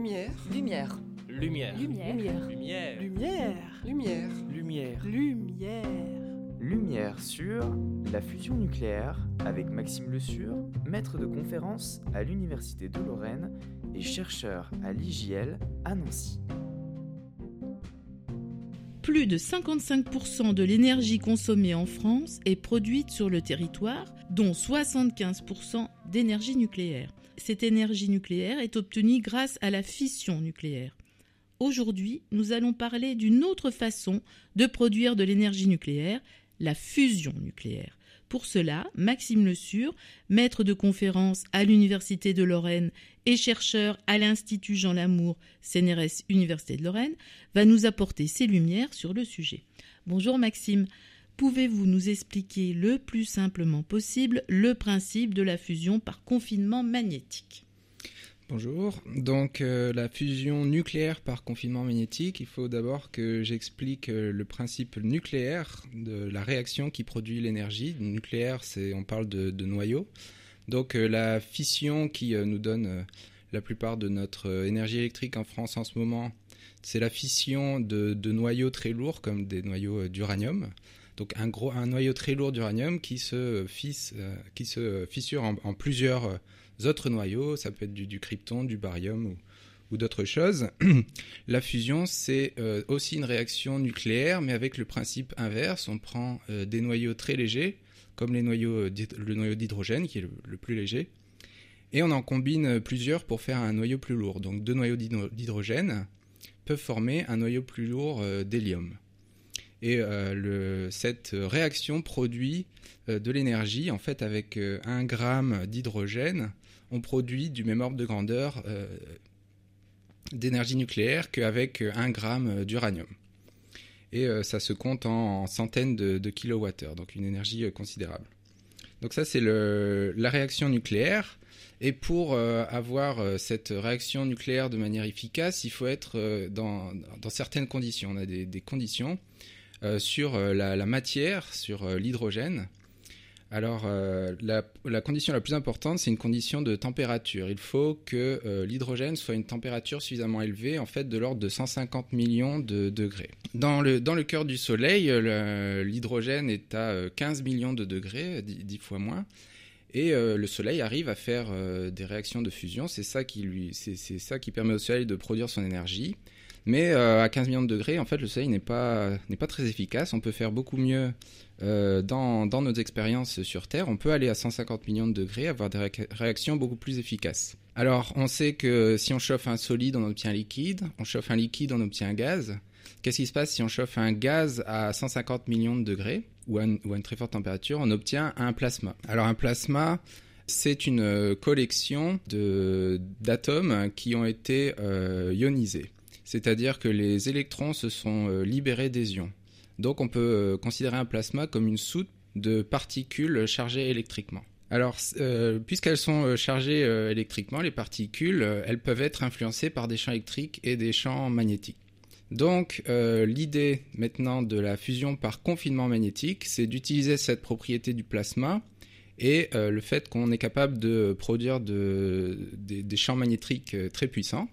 Lumière. Lumière. Lumière. Lumière. Lumière. Lumière. Lumière. Lumière. Lumière. Lumière sur la fusion nucléaire avec Maxime Le Sur, maître de conférence à l'Université de Lorraine et chercheur à l'IGL à Nancy. Plus de 55% de l'énergie consommée en France est produite sur le territoire, dont 75% d'énergie nucléaire. Cette énergie nucléaire est obtenue grâce à la fission nucléaire. Aujourd'hui, nous allons parler d'une autre façon de produire de l'énergie nucléaire, la fusion nucléaire. Pour cela, Maxime Le Sur, maître de conférence à l'Université de Lorraine et chercheur à l'Institut Jean Lamour, CNRS Université de Lorraine, va nous apporter ses lumières sur le sujet. Bonjour Maxime, pouvez-vous nous expliquer le plus simplement possible le principe de la fusion par confinement magnétique? Bonjour. Donc euh, la fusion nucléaire par confinement magnétique, il faut d'abord que j'explique euh, le principe nucléaire de la réaction qui produit l'énergie. Nucléaire, c'est on parle de, de noyau. Donc euh, la fission qui nous donne la plupart de notre énergie électrique en France en ce moment, c'est la fission de, de, noyaux très lourds comme des noyaux d'uranium. Donc un gros un noyau très lourd d'uranium qui se fisse, qui se fissure en, plusieurs autres noyaux, ça peut être du, du krypton, du barium ou, ou d'autres choses. la fusion, c'est euh, aussi une réaction nucléaire, mais avec le principe inverse. On prend euh, des noyaux très légers, comme les noyaux, le noyau d'hydrogène, qui est le, plus léger, et on en combine plusieurs pour faire un noyau plus lourd. Donc deux noyaux d'hydrogène former un noyau plus lourd euh, d'hélium. Et le, cette réaction produit de l'énergie, en fait, avec un gramme d'hydrogène, on produit du même ordre de grandeur euh, d'énergie nucléaire qu'avec un gramme d'uranium. Et euh, ça se compte en, en centaines de, de, kilowattheures, donc une énergie euh, considérable. Donc ça, c'est la réaction nucléaire. Et pour euh, avoir cette réaction nucléaire de manière efficace, il faut être dans, dans, certaines conditions. On a des, conditions sur la, matière, sur l'hydrogène, alors, euh, la, condition la plus importante, c'est une condition de température. Il faut que euh, l'hydrogène soit une température suffisamment élevée, en fait, de l'ordre de 150 millions de degrés. Dans le, dans le cœur du Soleil, l'hydrogène est à 15 millions de degrés, 10, 10 fois moins. Et euh, le Soleil arrive à faire euh, des réactions de fusion. C'est ça qui permet au Soleil de produire son énergie. Mais euh, à 15 millions de degrés, en fait, le Soleil n'est pas très efficace. On peut faire beaucoup mieux dans, nos expériences sur Terre. On peut aller à 150 millions de degrés, avoir des ré réactions beaucoup plus efficaces. Alors, on sait que si on chauffe un solide, on obtient un liquide. On chauffe un liquide, on obtient un gaz. Qu'est-ce qui se passe si on chauffe un gaz à 150 millions de degrés? Ou à, une, très forte température On obtient un plasma. Alors, un plasma, c'est une collection d'atomes qui ont été euh, ionisés. C'est-à-dire que les électrons se sont euh, libérés des ions. Donc on peut euh, considérer un plasma comme une soute de particules chargées électriquement. Alors, euh, puisqu'elles sont euh, chargées euh, électriquement, les particules, euh, elles peuvent être influencées par des champs électriques et des champs magnétiques. Donc, euh, l'idée maintenant de la fusion par confinement magnétique, c'est d'utiliser cette propriété du plasma et euh, le fait qu'on est capable de produire de, des, des champs magnétiques très puissants.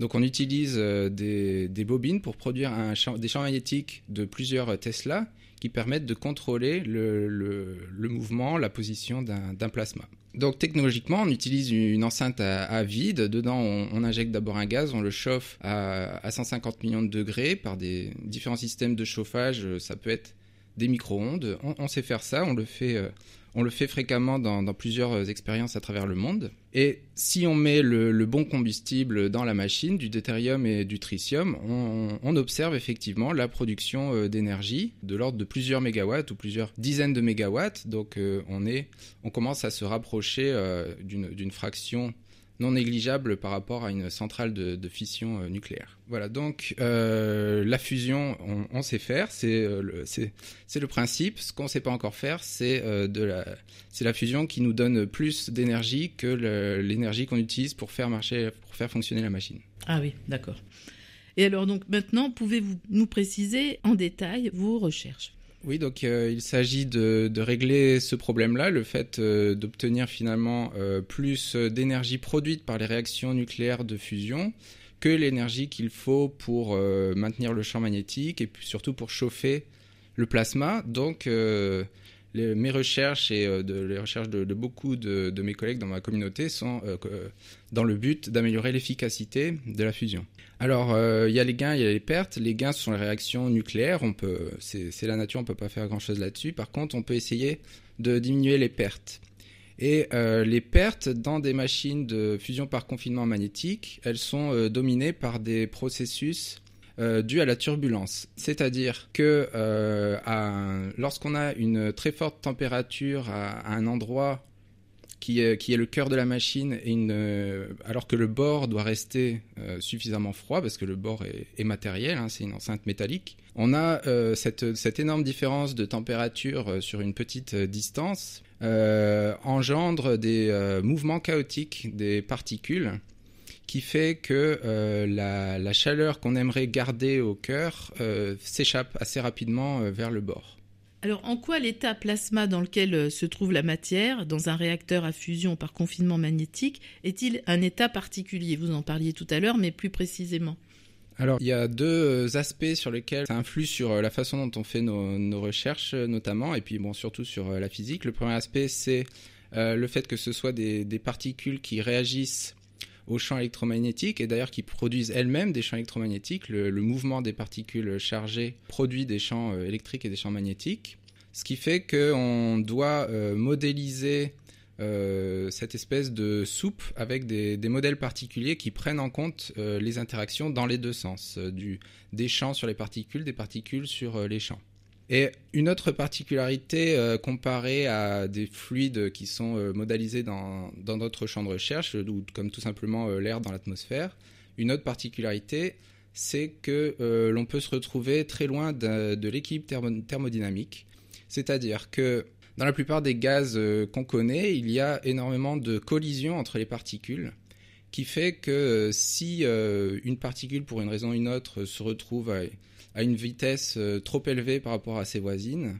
Donc on utilise euh, des, bobines pour produire des champs magnétiques de plusieurs Tesla qui permettent de contrôler le, mouvement, la position d'un plasma. Donc technologiquement, on utilise une enceinte à, vide. Dedans, on, injecte d'abord un gaz, on le chauffe à, à 150 millions de degrés par différents systèmes de chauffage. Ça peut être des micro-ondes. On, on, sait faire ça, on le fait, euh, on le fait fréquemment dans, plusieurs expériences à travers le monde. Et si on met le, bon combustible dans la machine, du deutérium et du tritium, on, on observe effectivement la production euh, d'énergie de l'ordre de plusieurs mégawatts ou plusieurs dizaines de mégawatts. Donc euh, on, est, on commence à se rapprocher euh, d'une fraction non négligeable par rapport à une centrale de, fission euh, nucléaire. Voilà, donc euh, la fusion, on, sait faire, c'est euh, le, le principe. Ce qu'on ne sait pas encore faire, c'est la, la fusion qui nous donne plus d'énergie que l'énergie qu'on utilise pour faire marcher, pour faire fonctionner la machine. Ah oui, d'accord. Et alors donc maintenant, pouvez-vous nous préciser en détail vos recherches? Oui, donc il s'agit de, régler ce problème-là, le fait d'obtenir finalement plus d'énergie produite par les réactions nucléaires de fusion que l'énergie qu'il faut pour maintenir le champ magnétique et surtout pour chauffer le plasma. Donc mes recherches et euh, les recherches de, beaucoup de, mes collègues dans ma communauté sont euh, euh, dans le but d'améliorer l'efficacité de la fusion. Alors, il y a les gains, il y a les pertes. Les gains, ce sont les réactions nucléaires. On peut, c'est la nature, on peut pas faire grand-chose là-dessus. Par contre, on peut essayer de diminuer les pertes. Et les pertes dans des machines de fusion par confinement magnétique, elles sont dominées par des processus euh, dû à la turbulence. C'est-à-dire que euh, lorsqu'on a une très forte température à, un endroit qui est, qui est, le cœur de la machine, euh, alors que le bord doit rester suffisamment froid, parce que le bord est, matériel, hein, c'est une enceinte métallique, on a cette, cette, énorme différence de température sur une petite distance engendre des mouvements chaotiques des particules qui fait que euh, la, chaleur qu'on aimerait garder au cœur euh, s'échappe assez rapidement euh, vers le bord. Alors en quoi l'état plasma dans lequel se trouve la matière, dans un réacteur à fusion par confinement magnétique, est-il un état particulier? Vous en parliez tout à l'heure, mais plus précisément. Alors, il y a deux aspects sur lesquels ça influe sur la façon dont on fait nos, recherches, notamment, et puis bon, surtout sur la physique. Le premier aspect, c'est le fait que ce soit des, des particules qui réagissent aux champs électromagnétiques et d'ailleurs qui produisent elles-mêmes des champs électromagnétiques. Le, mouvement des particules chargées produit des champs euh, électriques et des champs magnétiques. Ce qui fait qu'on doit euh, modéliser euh, cette espèce de soupe avec des, modèles particuliers qui prennent en compte les interactions dans les deux sens, du, des champs sur les particules, des particules sur les champs. Et une autre particularité euh, comparée à des fluides qui sont euh, modélisés dans, dans notre champ de recherche, ou comme tout simplement euh, l'air dans l'atmosphère, une autre particularité, c'est que l'on peut se retrouver très loin de, l'équilibre thermodynamique. C'est-à-dire que dans la plupart des gaz qu'on connaît, il y a énormément de collisions entre les particules, qui fait que si une particule, pour une raison ou une autre, se retrouve à une vitesse euh, trop élevée par rapport à ses voisines,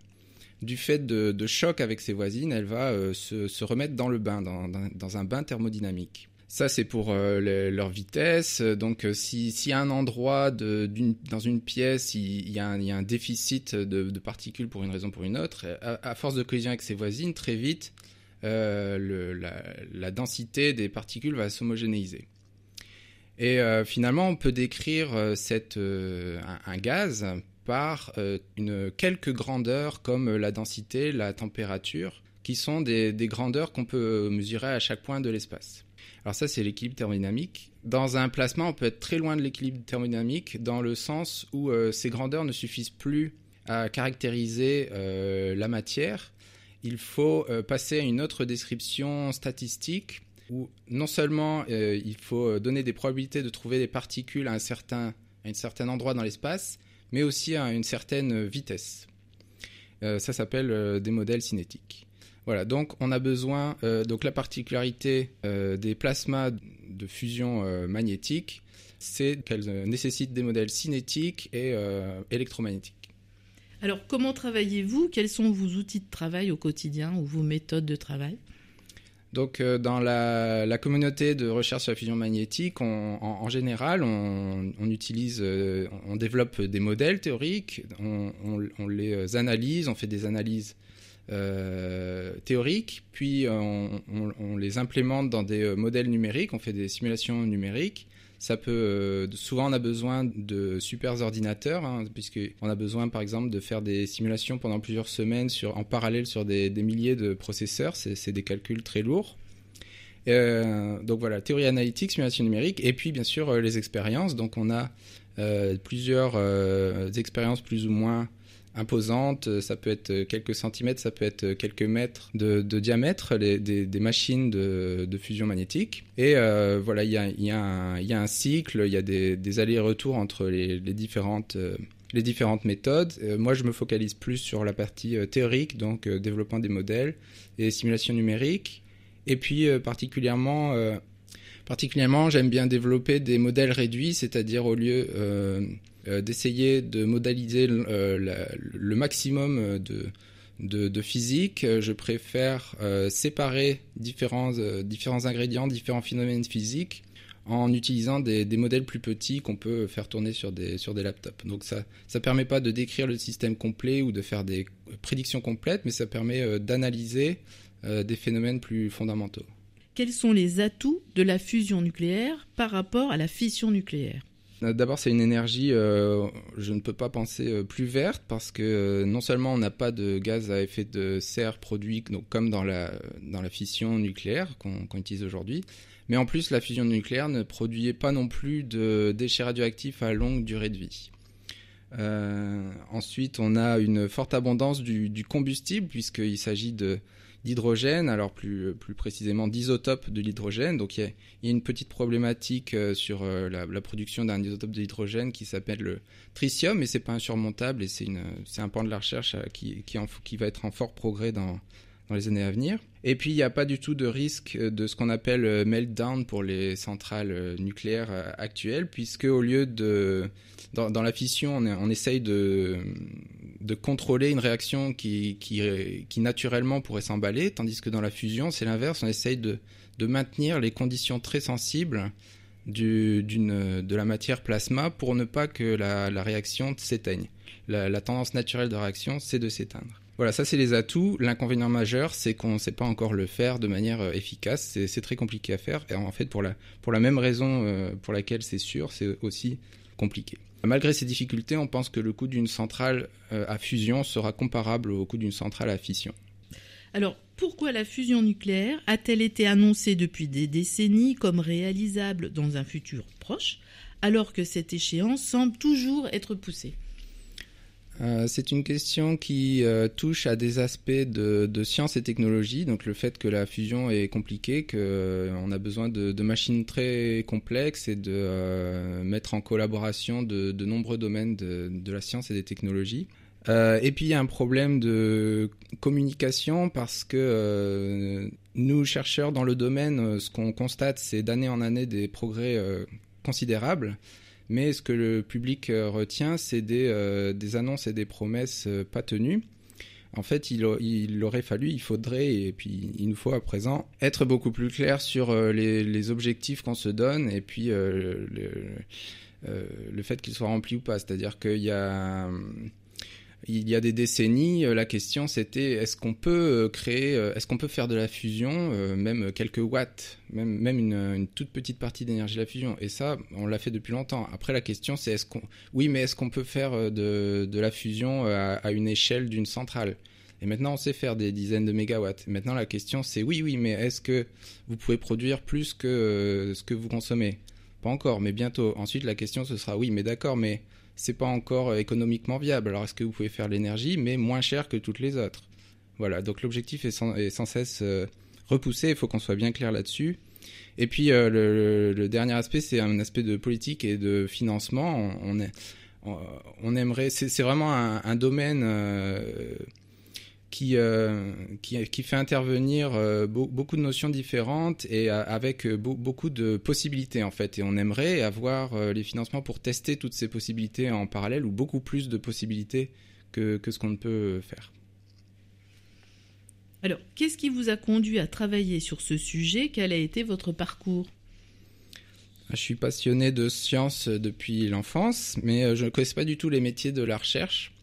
du fait de, choc avec ses voisines, elle va euh, se, remettre dans le bain, dans, un bain thermodynamique. Ça, c'est pour euh, leur vitesse. Donc, si, si, à un endroit dans une pièce, il, y a un, déficit de, particules pour une raison ou pour une autre, à, force de collision avec ses voisines, très vite, la, densité des particules va s'homogénéiser. Et euh, finalement, on peut décrire euh, cette, euh, un, gaz par une, quelques grandeurs comme la densité, la température, qui sont des, des grandeurs qu'on peut mesurer à chaque point de l'espace. Alors ça, c'est l'équilibre thermodynamique. Dans un plasma, on peut être très loin de l'équilibre thermodynamique dans le sens où ces grandeurs ne suffisent plus à caractériser la matière. Il faut passer à une autre description statistique où non seulement euh, il faut euh, donner des probabilités de trouver des particules à un certain, à endroit dans l'espace, mais aussi à une certaine vitesse. Euh, ça s'appelle des modèles cinétiques. Voilà, donc on a besoin, donc la particularité des plasmas de fusion magnétique, c'est qu'elles nécessitent des modèles cinétiques et électromagnétiques. Alors comment travaillez-vous? Quels sont vos outils de travail au quotidien ou vos méthodes de travail? Donc, euh, dans la, communauté de recherche sur la fusion magnétique, en, général, on, utilise, euh, on développe des modèles théoriques, on, les analyse, on fait des analyses euh, théoriques, puis on, les implémente dans des modèles numériques, on fait des simulations numériques, ça peut, euh, souvent, on a besoin de super ordinateurs, hein, puisqu'on a besoin, par exemple, de faire des simulations pendant plusieurs semaines sur, en parallèle sur des, milliers de processeurs. C'est des calculs très lourds. Euh, donc voilà, théorie analytique, simulation numérique, et puis bien sûr euh, les expériences. Donc on a plusieurs expériences plus ou moins imposante. Euh, ça peut être euh, quelques centimètres, ça peut être euh, quelques mètres de, diamètre, des, machines de, fusion magnétique. Et voilà, il y a, un cycle, il y a des, allers-retours entre les, différentes les différentes méthodes. moi, je me focalise plus sur la partie théorique, donc développement des modèles et simulation numérique. Et puis, particulièrement, Particulièrement, j'aime bien développer des modèles réduits, c'est-à-dire au lieu d'essayer de modaliser le, maximum de, physique, je préfère séparer différents, ingrédients, différents phénomènes physiques en utilisant des, modèles plus petits qu'on peut faire tourner sur des, laptops. Donc ça ne permet pas de décrire le système complet ou de faire des prédictions complètes, mais ça permet euh, d'analyser euh, des phénomènes plus fondamentaux. Quels sont les atouts de la fusion nucléaire par rapport à la fission nucléaire euh, D'abord, c'est une énergie, je ne peux pas penser plus verte parce que non seulement on n'a pas de gaz à effet de serre produit comme dans la, fission nucléaire qu'on utilise aujourd'hui, mais en plus, la fusion nucléaire ne produisait pas non plus de déchets radioactifs à longue durée de vie. Euh, ensuite, on a une forte abondance du, combustible, puisqu'il s'agit d'hydrogène, alors plus, plus précisément d'isotopes de l'hydrogène. Donc il y, a, une petite problématique euh, sur euh, la, production d'un isotope de l'hydrogène qui s'appelle le tritium, mais c'est pas insurmontable et c'est un point de la recherche qui, qui, va être en fort progrès dans, dans les années à venir. Et puis, il n'y a pas du tout de risque de ce qu'on appelle euh, meltdown pour les centrales euh, nucléaires euh, actuelles, puisque au lieu de... Dans, la fission, on, on essaye de, de contrôler une réaction qui, qui, naturellement pourrait s'emballer, tandis que dans la fusion, c'est l'inverse, on essaye de, maintenir les conditions très sensibles de la matière plasma pour ne pas que la, réaction s'éteigne. La, la tendance naturelle de réaction, c'est de s'éteindre. Voilà, ça c'est les atouts. L'inconvénient majeur, c'est qu'on ne sait pas encore le faire de manière euh, efficace. C'est très compliqué à faire. Et en fait, pour la, pour la même raison euh, pour laquelle c'est sûr, c'est aussi compliqué. Malgré ces difficultés, on pense que le coût d'une centrale euh, à fusion sera comparable au coût d'une centrale à fission. Alors, pourquoi la fusion nucléaire a-t-elle été annoncée depuis des décennies comme réalisable dans un futur proche, alors que cette échéance semble toujours être poussée? Euh, c'est une question qui euh, touche à des aspects de, science et technologie, donc le fait que la fusion est compliquée, qu'on euh, a besoin de, machines très complexes et de mettre en collaboration de nombreux domaines de, la science et des technologies. et puis il y a un problème de communication parce que nous, chercheurs dans le domaine, ce qu'on constate, c'est d'année en année des progrès considérables. Mais ce que le public euh, retient, c'est des, euh, des, annonces et des promesses euh, pas tenues. En fait, il, aurait fallu, il faudrait, et puis il nous faut à présent, être beaucoup plus clair sur les, objectifs qu'on se donne et puis le, le, fait qu'ils soient remplis ou pas. C'est-à-dire qu'il y a il y a des décennies, euh, la question c'était est-ce qu'on peut euh, créer, euh, est-ce qu'on peut faire de la fusion, même quelques watts, même, une, toute petite partie d'énergie de la fusion? Et ça, on l'a fait depuis longtemps. Après, la question c'est est-ce qu'on, oui, mais est-ce qu'on peut faire de, de la fusion à, une échelle d'une centrale? Et maintenant, on sait faire des dizaines de mégawatts. Maintenant, la question c'est oui, oui, mais est-ce que vous pouvez produire plus que ce que vous consommez? Pas encore, mais bientôt. Ensuite, la question ce sera oui, mais d'accord, mais c'est pas encore euh, économiquement viable. Alors est-ce que vous pouvez faire l'énergie, mais moins cher que toutes les autres? Voilà, donc l'objectif est sans, cesse euh, repoussé, il faut qu'on soit bien clair là-dessus. Et puis euh, le, dernier aspect, c'est un aspect de politique et de financement. On, aimerait, c'est vraiment un, domaine qui, euh, qui, qui, fait intervenir euh, beaucoup de notions différentes et euh, avec beaucoup de possibilités en fait. Et on aimerait avoir les financements pour tester toutes ces possibilités en parallèle ou beaucoup plus de possibilités que, que ce qu'on ne peut faire. Alors, qu'est-ce qui vous a conduit à travailler sur ce sujet? Quel a été votre parcours? Je suis passionné de sciences depuis l'enfance, mais je ne connaissais pas du tout les métiers de la recherche.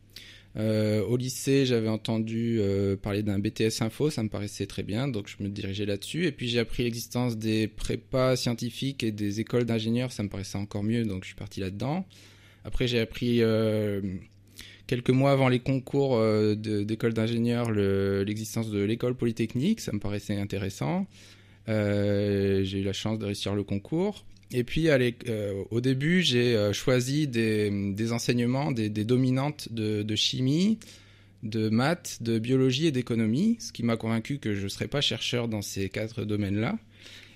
Euh, au lycée, j'avais entendu euh, parler d'un BTS Info, ça me paraissait très bien, donc je me dirigeais là-dessus. Et puis j'ai appris l'existence des prépas scientifiques et des écoles d'ingénieurs, ça me paraissait encore mieux, donc je suis parti là-dedans. Après, j'ai appris euh, quelques mois avant les concours d'école d'ingénieurs l'existence de l'école polytechnique, ça me paraissait intéressant. j'ai eu la chance de réussir le concours. Et puis, euh, au début, j'ai euh, choisi des, enseignements, des, dominantes de, chimie, de maths, de biologie et d'économie, ce qui m'a convaincu que je ne serais pas chercheur dans ces quatre domaines-là.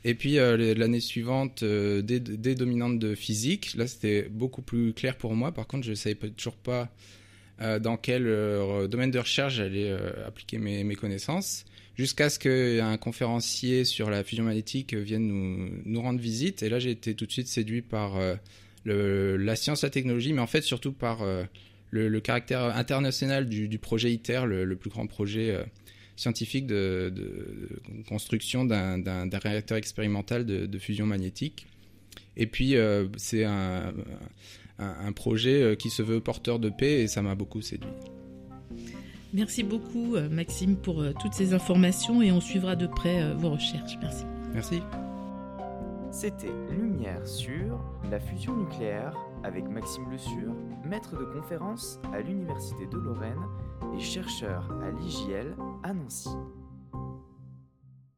Et puis, euh, l'année suivante, des, dominantes de physique. Là, c'était beaucoup plus clair pour moi. Par contre, je ne savais toujours pas dans quel domaine de recherche j'allais appliquer mes, connaissances jusqu'à ce qu'un conférencier sur la fusion magnétique vienne nous, rendre visite. Et là, j'ai été tout de suite séduit par la science, la technologie, mais en fait surtout par le, caractère international du, projet ITER, le, plus grand projet euh, scientifique de, construction d'un réacteur expérimental de, fusion magnétique. Et puis, euh, c'est un, projet euh, qui se veut porteur de paix et ça m'a beaucoup séduit. Merci beaucoup, Maxime, pour toutes ces informations et on suivra de près vos recherches. Merci. Merci. C'était Lumière sur la fusion nucléaire avec Maxime Le Sur, maître de conférence à l'Université de Lorraine et chercheur à l'IGL à Nancy.